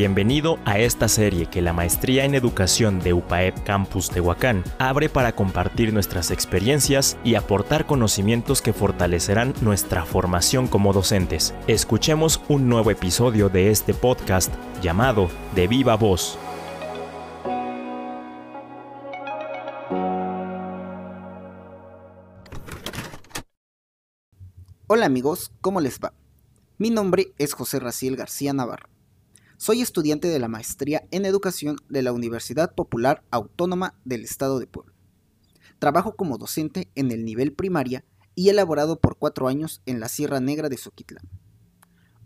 Bienvenido a esta serie que la Maestría en Educación de UPAEP Campus Tehuacán abre para compartir nuestras experiencias y aportar conocimientos que fortalecerán nuestra formación como docentes. Escuchemos un nuevo episodio de este podcast llamado De Viva Voz. Hola amigos, ¿cómo les va? Mi nombre es José Raciel García Navarro. Soy estudiante de la maestría en educación de la Universidad Popular Autónoma del Estado de Puebla. Trabajo como docente en el nivel primaria y he elaborado por cuatro años en la Sierra Negra de Soquitlán.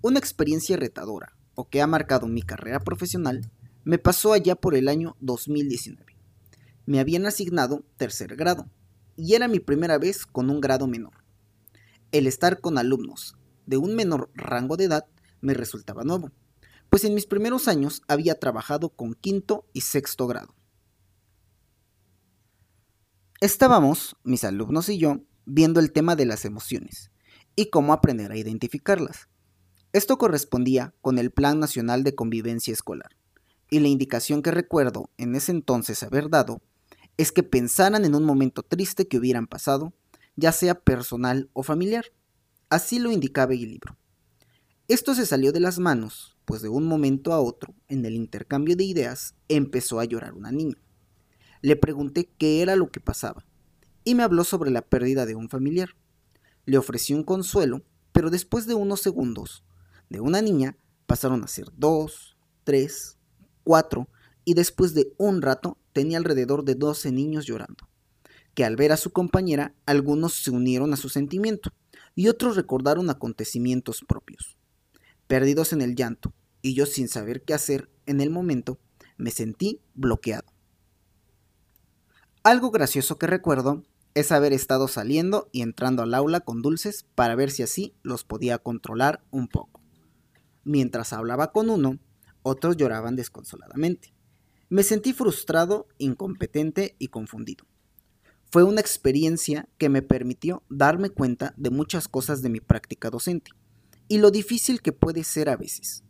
Una experiencia retadora, o que ha marcado mi carrera profesional, me pasó allá por el año 2019. Me habían asignado tercer grado, y era mi primera vez con un grado menor. El estar con alumnos de un menor rango de edad me resultaba nuevo pues en mis primeros años había trabajado con quinto y sexto grado. Estábamos, mis alumnos y yo, viendo el tema de las emociones y cómo aprender a identificarlas. Esto correspondía con el Plan Nacional de Convivencia Escolar, y la indicación que recuerdo en ese entonces haber dado es que pensaran en un momento triste que hubieran pasado, ya sea personal o familiar. Así lo indicaba el libro. Esto se salió de las manos pues de un momento a otro, en el intercambio de ideas, empezó a llorar una niña. Le pregunté qué era lo que pasaba, y me habló sobre la pérdida de un familiar. Le ofrecí un consuelo, pero después de unos segundos, de una niña pasaron a ser dos, tres, cuatro, y después de un rato tenía alrededor de doce niños llorando, que al ver a su compañera algunos se unieron a su sentimiento, y otros recordaron acontecimientos propios perdidos en el llanto, y yo sin saber qué hacer en el momento, me sentí bloqueado. Algo gracioso que recuerdo es haber estado saliendo y entrando al aula con dulces para ver si así los podía controlar un poco. Mientras hablaba con uno, otros lloraban desconsoladamente. Me sentí frustrado, incompetente y confundido. Fue una experiencia que me permitió darme cuenta de muchas cosas de mi práctica docente y lo difícil que puede ser a veces.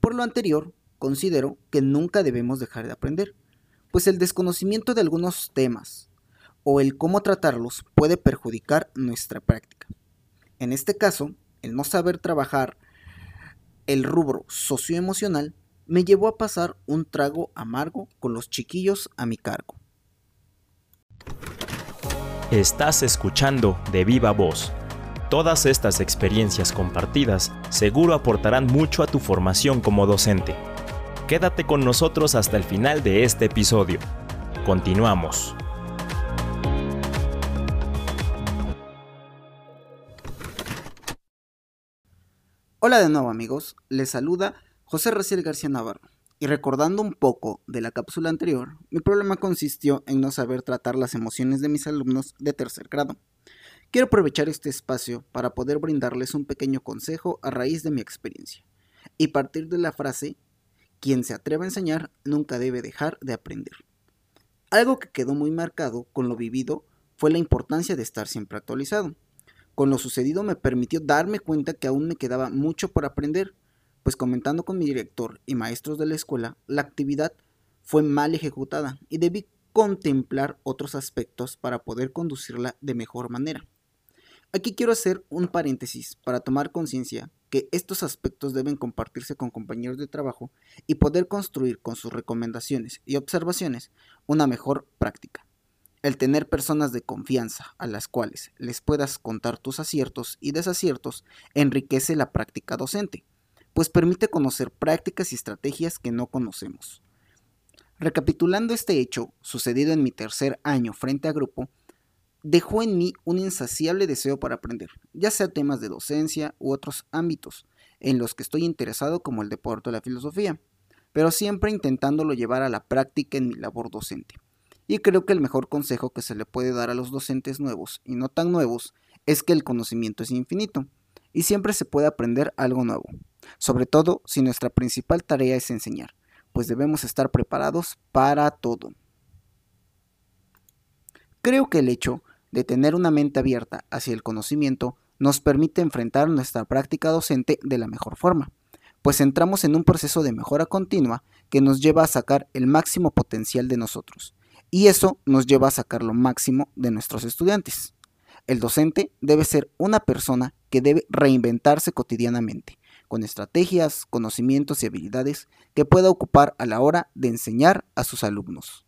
Por lo anterior, considero que nunca debemos dejar de aprender, pues el desconocimiento de algunos temas o el cómo tratarlos puede perjudicar nuestra práctica. En este caso, el no saber trabajar el rubro socioemocional me llevó a pasar un trago amargo con los chiquillos a mi cargo. Estás escuchando de viva voz Todas estas experiencias compartidas seguro aportarán mucho a tu formación como docente. Quédate con nosotros hasta el final de este episodio. Continuamos. Hola de nuevo amigos, les saluda José Raciel García Navarro. Y recordando un poco de la cápsula anterior, mi problema consistió en no saber tratar las emociones de mis alumnos de tercer grado. Quiero aprovechar este espacio para poder brindarles un pequeño consejo a raíz de mi experiencia y partir de la frase, quien se atreve a enseñar nunca debe dejar de aprender. Algo que quedó muy marcado con lo vivido fue la importancia de estar siempre actualizado. Con lo sucedido me permitió darme cuenta que aún me quedaba mucho por aprender, pues comentando con mi director y maestros de la escuela, la actividad fue mal ejecutada y debí contemplar otros aspectos para poder conducirla de mejor manera. Aquí quiero hacer un paréntesis para tomar conciencia que estos aspectos deben compartirse con compañeros de trabajo y poder construir con sus recomendaciones y observaciones una mejor práctica. El tener personas de confianza a las cuales les puedas contar tus aciertos y desaciertos enriquece la práctica docente, pues permite conocer prácticas y estrategias que no conocemos. Recapitulando este hecho sucedido en mi tercer año frente a grupo, dejó en mí un insaciable deseo para aprender, ya sea temas de docencia u otros ámbitos en los que estoy interesado como el deporte o la filosofía, pero siempre intentándolo llevar a la práctica en mi labor docente. Y creo que el mejor consejo que se le puede dar a los docentes nuevos y no tan nuevos es que el conocimiento es infinito y siempre se puede aprender algo nuevo, sobre todo si nuestra principal tarea es enseñar, pues debemos estar preparados para todo. Creo que el hecho de tener una mente abierta hacia el conocimiento nos permite enfrentar nuestra práctica docente de la mejor forma, pues entramos en un proceso de mejora continua que nos lleva a sacar el máximo potencial de nosotros. Y eso nos lleva a sacar lo máximo de nuestros estudiantes. El docente debe ser una persona que debe reinventarse cotidianamente, con estrategias, conocimientos y habilidades que pueda ocupar a la hora de enseñar a sus alumnos.